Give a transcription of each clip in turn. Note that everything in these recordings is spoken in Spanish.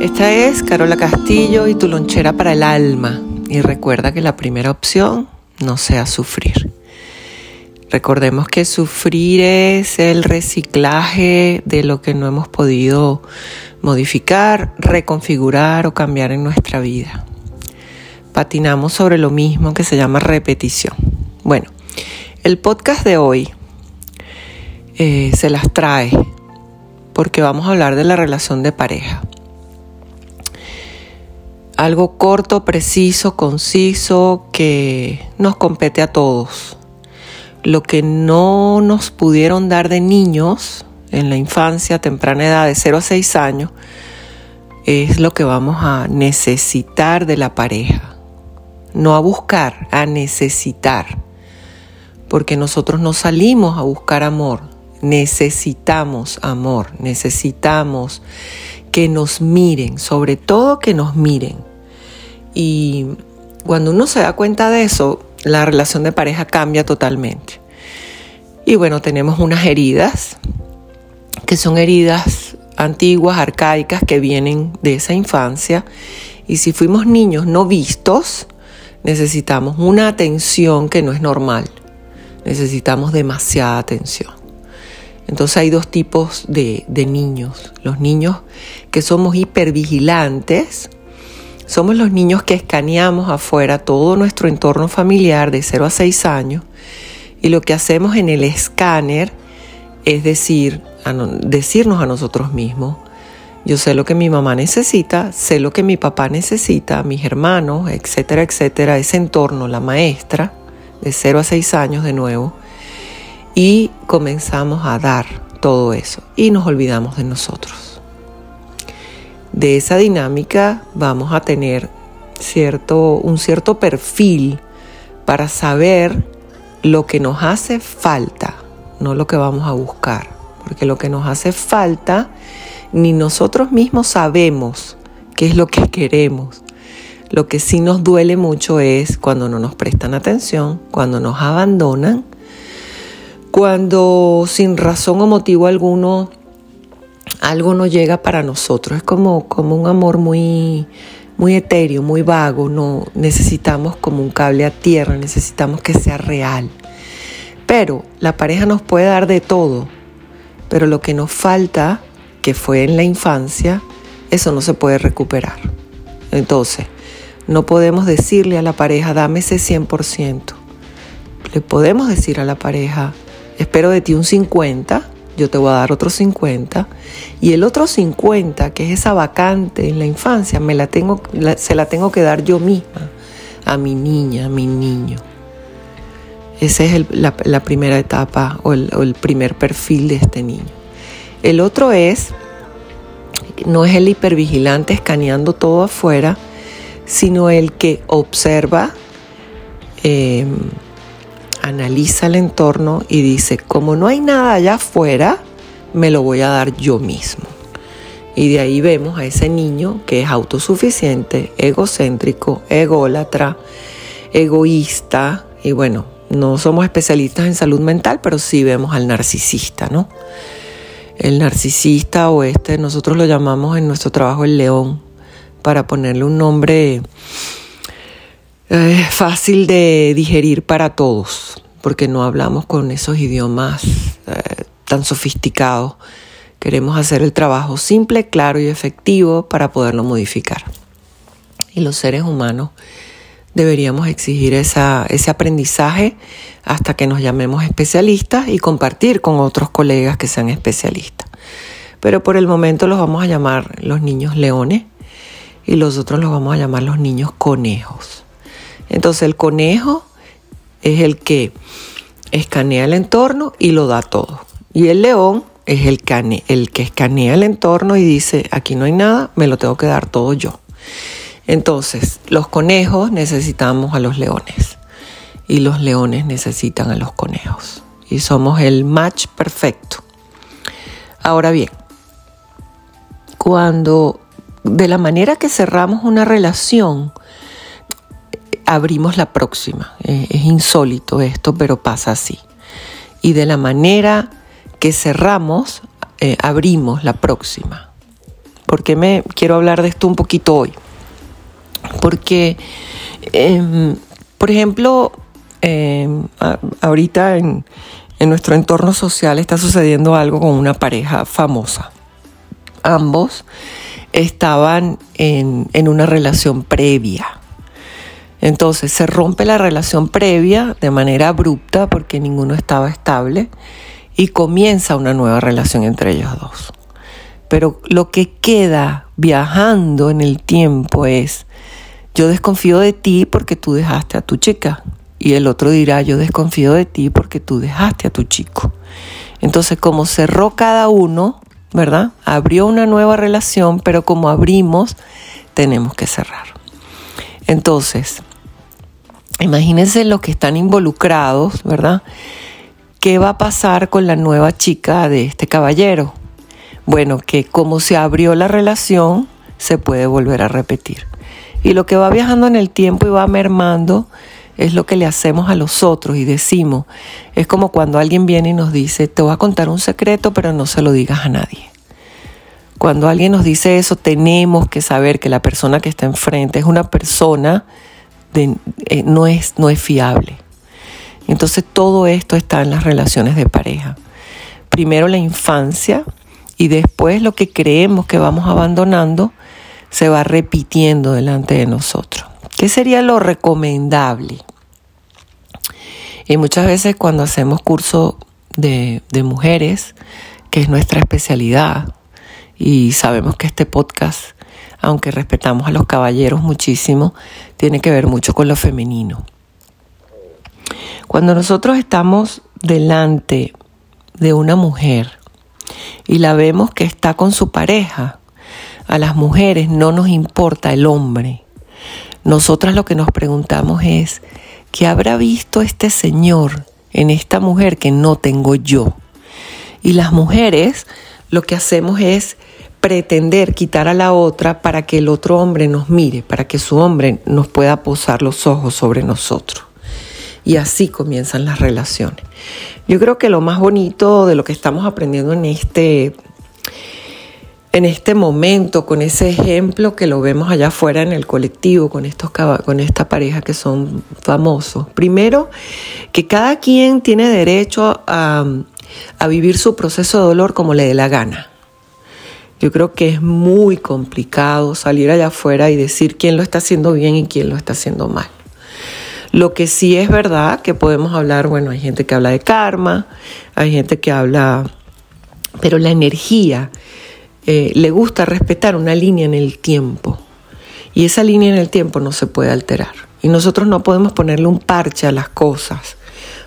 Esta es Carola Castillo y tu lonchera para el alma. Y recuerda que la primera opción no sea sufrir. Recordemos que sufrir es el reciclaje de lo que no hemos podido modificar, reconfigurar o cambiar en nuestra vida. Patinamos sobre lo mismo que se llama repetición. Bueno, el podcast de hoy eh, se las trae porque vamos a hablar de la relación de pareja algo corto, preciso, conciso, que nos compete a todos. Lo que no nos pudieron dar de niños en la infancia, temprana edad de 0 a 6 años, es lo que vamos a necesitar de la pareja. No a buscar, a necesitar. Porque nosotros no salimos a buscar amor, necesitamos amor, necesitamos que nos miren, sobre todo que nos miren. Y cuando uno se da cuenta de eso, la relación de pareja cambia totalmente. Y bueno, tenemos unas heridas, que son heridas antiguas, arcaicas, que vienen de esa infancia. Y si fuimos niños no vistos, necesitamos una atención que no es normal. Necesitamos demasiada atención. Entonces hay dos tipos de, de niños. Los niños que somos hipervigilantes, somos los niños que escaneamos afuera todo nuestro entorno familiar de 0 a 6 años y lo que hacemos en el escáner es decir, decirnos a nosotros mismos, yo sé lo que mi mamá necesita, sé lo que mi papá necesita, mis hermanos, etcétera, etcétera, ese entorno, la maestra, de 0 a 6 años de nuevo, y comenzamos a dar todo eso y nos olvidamos de nosotros de esa dinámica vamos a tener cierto, un cierto perfil para saber lo que nos hace falta, no lo que vamos a buscar, porque lo que nos hace falta ni nosotros mismos sabemos qué es lo que queremos. Lo que sí nos duele mucho es cuando no nos prestan atención, cuando nos abandonan, cuando sin razón o motivo alguno algo no llega para nosotros. Es como, como un amor muy, muy etéreo, muy vago. No necesitamos como un cable a tierra, necesitamos que sea real. Pero la pareja nos puede dar de todo. Pero lo que nos falta, que fue en la infancia, eso no se puede recuperar. Entonces, no podemos decirle a la pareja, dame ese 100%. Le podemos decir a la pareja, espero de ti un 50%, yo te voy a dar otros 50 y el otro 50, que es esa vacante en la infancia, me la tengo, se la tengo que dar yo misma a mi niña, a mi niño. Esa es la, primera etapa o el, primer perfil de este niño. El otro es, no es el hipervigilante escaneando todo afuera, sino el que observa, eh, analiza el entorno y dice, como no hay nada allá afuera, me lo voy a dar yo mismo. Y de ahí vemos a ese niño que es autosuficiente, egocéntrico, ególatra, egoísta. Y bueno, no somos especialistas en salud mental, pero sí vemos al narcisista, ¿no? El narcisista o este, nosotros lo llamamos en nuestro trabajo el león, para ponerle un nombre es fácil de digerir para todos, porque no hablamos con esos idiomas eh, tan sofisticados. Queremos hacer el trabajo simple, claro y efectivo para poderlo modificar. Y los seres humanos deberíamos exigir ese aprendizaje hasta que nos llamemos especialistas y compartir con otros colegas que sean especialistas. Pero por el momento los vamos a llamar los niños leones y los otros los vamos a llamar los niños conejos. Entonces el conejo es el que escanea el entorno y lo da todo. Y el león es el, el que escanea el entorno y dice, aquí no hay nada, me lo tengo que dar todo yo. Entonces, los conejos necesitamos a los leones y los leones necesitan a los conejos. Y somos el match perfecto. Ahora bien, cuando de la manera que cerramos una relación, abrimos la próxima. Es insólito esto, pero pasa así. Y de la manera que cerramos, eh, abrimos la próxima. ¿Por qué me quiero hablar de esto un poquito hoy? Porque, em, por ejemplo, em, ahorita en, nuestro entorno social está sucediendo algo con una pareja famosa. Ambos estaban en una relación previa. Entonces se rompe la relación previa de manera abrupta porque ninguno estaba estable y comienza una nueva relación entre ellos dos. Pero lo que queda viajando en el tiempo es, yo desconfío de ti porque tú dejaste a tu chica. Y el otro dirá, yo desconfío de ti porque tú dejaste a tu chico. Entonces, como cerró cada uno, ¿verdad? Abrió una nueva relación, pero como abrimos, tenemos que cerrar. Entonces, imagínense los que están involucrados, ¿verdad? ¿Qué va a pasar con la nueva chica de este caballero? Bueno, que como se abrió la relación, se puede volver a repetir. Y lo que va viajando en el tiempo y va mermando es lo que le hacemos a los otros y decimos, es como cuando alguien viene y nos dice, te voy a contar un secreto, pero no se lo digas a nadie. Cuando alguien nos dice eso, tenemos que saber que la persona que está enfrente es una persona eh, no, es, no es fiable. Entonces todo esto está en las relaciones de pareja. Primero la infancia y después lo que creemos que vamos abandonando se va repitiendo delante de nosotros. ¿Qué sería lo recomendable? Y muchas veces cuando hacemos curso de, de mujeres, que es nuestra especialidad, y sabemos que este podcast, aunque respetamos a los caballeros muchísimo, tiene que ver mucho con lo femenino. Cuando nosotros estamos delante de una mujer y la vemos que está con su pareja, a las mujeres no nos importa el hombre. Nosotras lo que nos preguntamos es, ¿qué habrá visto este señor en esta mujer que no tengo yo? Y las mujeres lo que hacemos es pretender quitar a la otra para que el otro hombre nos mire, para que su hombre nos pueda posar los ojos sobre nosotros y así comienzan las relaciones. Yo creo que lo más bonito de lo que estamos aprendiendo en este en este momento, con ese ejemplo que lo vemos allá afuera en el colectivo, con, estos, con esta pareja que son famosos. Primero, que cada quien tiene derecho a, a vivir su proceso de dolor como le dé la gana. Yo creo que es muy complicado salir allá afuera y decir quién lo está haciendo bien y quién lo está haciendo mal. Lo que sí es verdad que podemos hablar, bueno, hay gente que habla de karma, hay gente que habla, pero la energía eh, le gusta respetar una línea en el tiempo y esa línea en el tiempo no se puede alterar. Y nosotros no podemos ponerle un parche a las cosas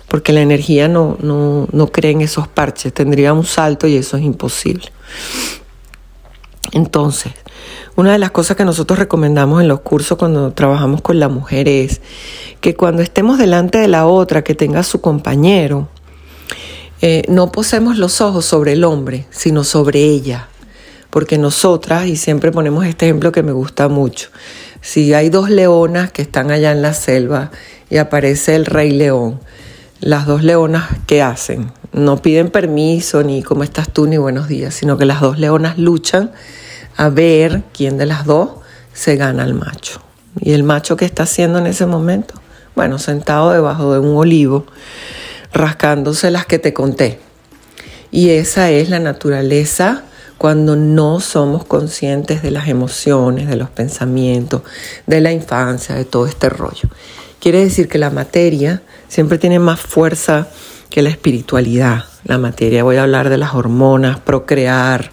porque la energía no, no, no cree en esos parches, tendría un salto y eso es imposible. Entonces, una de las cosas que nosotros recomendamos en los cursos cuando trabajamos con la mujer es que cuando estemos delante de la otra que tenga su compañero, eh, no posemos los ojos sobre el hombre, sino sobre ella. Porque nosotras, y siempre ponemos este ejemplo que me gusta mucho, si hay dos leonas que están allá en la selva y aparece el rey león, las dos leonas, ¿qué hacen? No piden permiso, ni cómo estás tú, ni buenos días, sino que las dos leonas luchan a ver quién de las dos se gana al macho. ¿Y el macho qué está haciendo en ese momento? Bueno, sentado debajo de un olivo, rascándose las que te conté. Y esa es la naturaleza cuando no somos conscientes de las emociones, de los pensamientos, de la infancia, de todo este rollo. Quiere decir que la materia siempre tiene más fuerza que la espiritualidad. La materia, voy a hablar de las hormonas, procrear,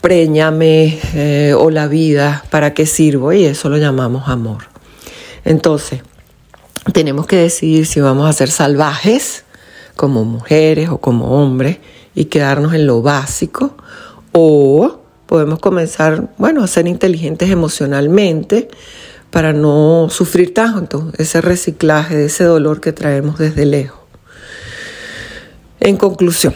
préñame eh, o la vida, ¿para qué sirvo? Y eso lo llamamos amor. Entonces, tenemos que decidir si vamos a ser salvajes como mujeres o como hombres y quedarnos en lo básico o podemos comenzar, bueno, a ser inteligentes emocionalmente para no sufrir tanto ese reciclaje de ese dolor que traemos desde lejos. En conclusión,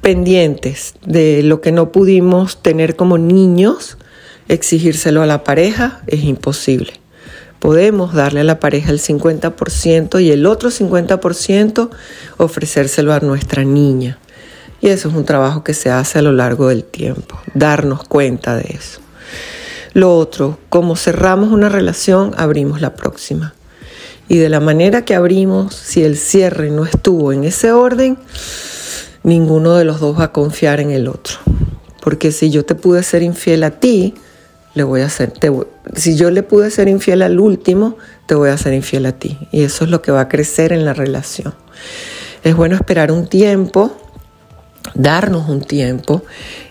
pendientes de lo que no pudimos tener como niños, exigírselo a la pareja es imposible. Podemos darle a la pareja el 50% y el otro 50% ofrecérselo a nuestra niña. Y eso es un trabajo que se hace a lo largo del tiempo, darnos cuenta de eso. Lo otro, como cerramos una relación, abrimos la próxima. Y de la manera que abrimos, si el cierre no estuvo en ese orden, ninguno de los dos va a confiar en el otro. Porque si yo te pude ser infiel a ti, le voy a hacer, si yo le pude ser infiel al último, te voy a ser infiel a ti. Y eso es lo que va a crecer en la relación. Es bueno esperar un tiempo, darnos un tiempo.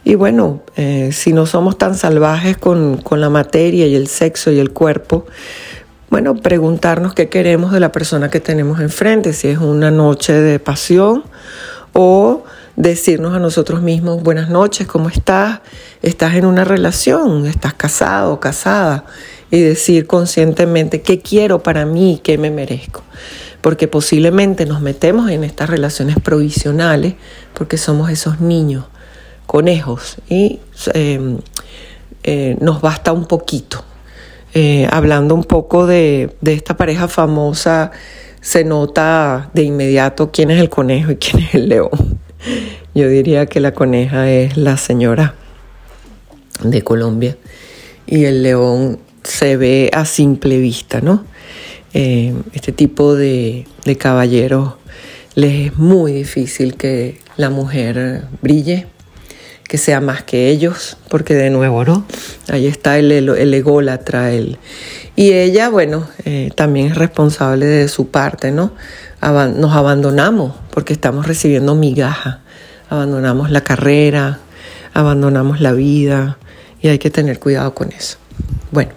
Y bueno, eh, si no somos tan salvajes con, con la materia y el sexo y el cuerpo, bueno, preguntarnos qué queremos de la persona que tenemos enfrente, si es una noche de pasión o decirnos a nosotros mismos, buenas noches, ¿cómo estás? Estás en una relación, estás casado, casada, y decir conscientemente qué quiero para mí, qué me merezco. Porque posiblemente nos metemos en estas relaciones provisionales porque somos esos niños, conejos, y em, eh, nos basta un poquito. Eh, hablando un poco de, de esta pareja famosa, se nota de inmediato quién es el conejo y quién es el león. Yo diría que la coneja es la señora de Colombia y el león se ve a simple vista, ¿no? Eh, este tipo de, de caballeros les es muy difícil que la mujer brille, que sea más que ellos, porque de nuevo, ¿no? Ahí está el, el ególatra, el, y ella, bueno, eh, también es responsable de su parte, ¿no? nos abandonamos porque estamos recibiendo migaja, abandonamos la carrera, abandonamos la vida y hay que tener cuidado con eso. Bueno,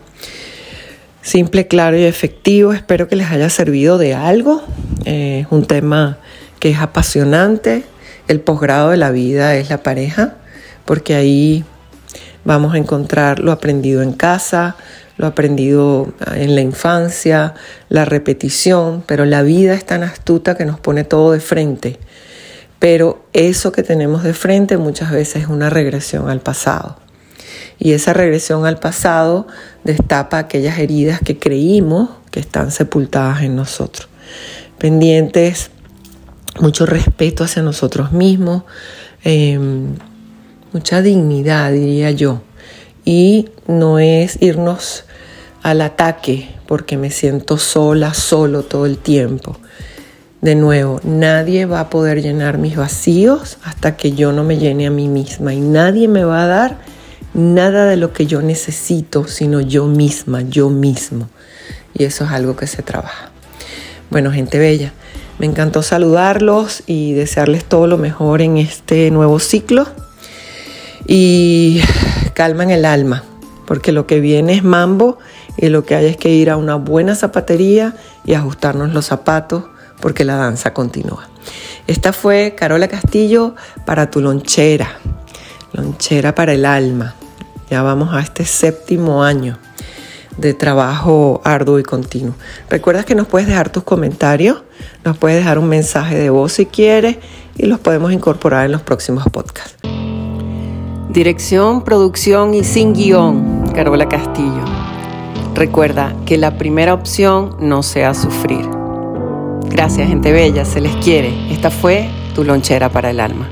simple, claro y efectivo, espero que les haya servido de algo. Eh, es un tema que es apasionante. El posgrado de la vida es la pareja, porque ahí vamos a encontrar lo aprendido en casa, lo aprendido en la infancia, la repetición, pero la vida es tan astuta que nos pone todo de frente. Pero eso que tenemos de frente muchas veces es una regresión al pasado. Y esa regresión al pasado destapa aquellas heridas que creímos que están sepultadas en nosotros. Pendientes, mucho respeto hacia nosotros mismos, em, mucha dignidad, diría yo. Y no es irnos al ataque porque me siento sola, solo todo el tiempo. De nuevo, nadie va a poder llenar mis vacíos hasta que yo no me llene a mí misma y nadie me va a dar nada de lo que yo necesito, sino yo misma, yo mismo. Y eso es algo que se trabaja. Bueno, gente bella, me encantó saludarlos y desearles todo lo mejor en este nuevo ciclo. Y calman el alma, porque lo que viene es mambo y lo que hay es que ir a una buena zapatería y ajustarnos los zapatos porque la danza continúa. Esta fue Carola Castillo para tu lonchera, lonchera para el alma. Ya vamos a este séptimo año de trabajo arduo y continuo. Recuerda que nos puedes dejar tus comentarios, nos puedes dejar un mensaje de voz si quieres y los podemos incorporar en los próximos podcasts. Dirección, producción y sin guion, Carola Castillo. Recuerda que la primera opción no sea sufrir. Gracias, gente bella, se les quiere. Esta fue tu lonchera para el alma.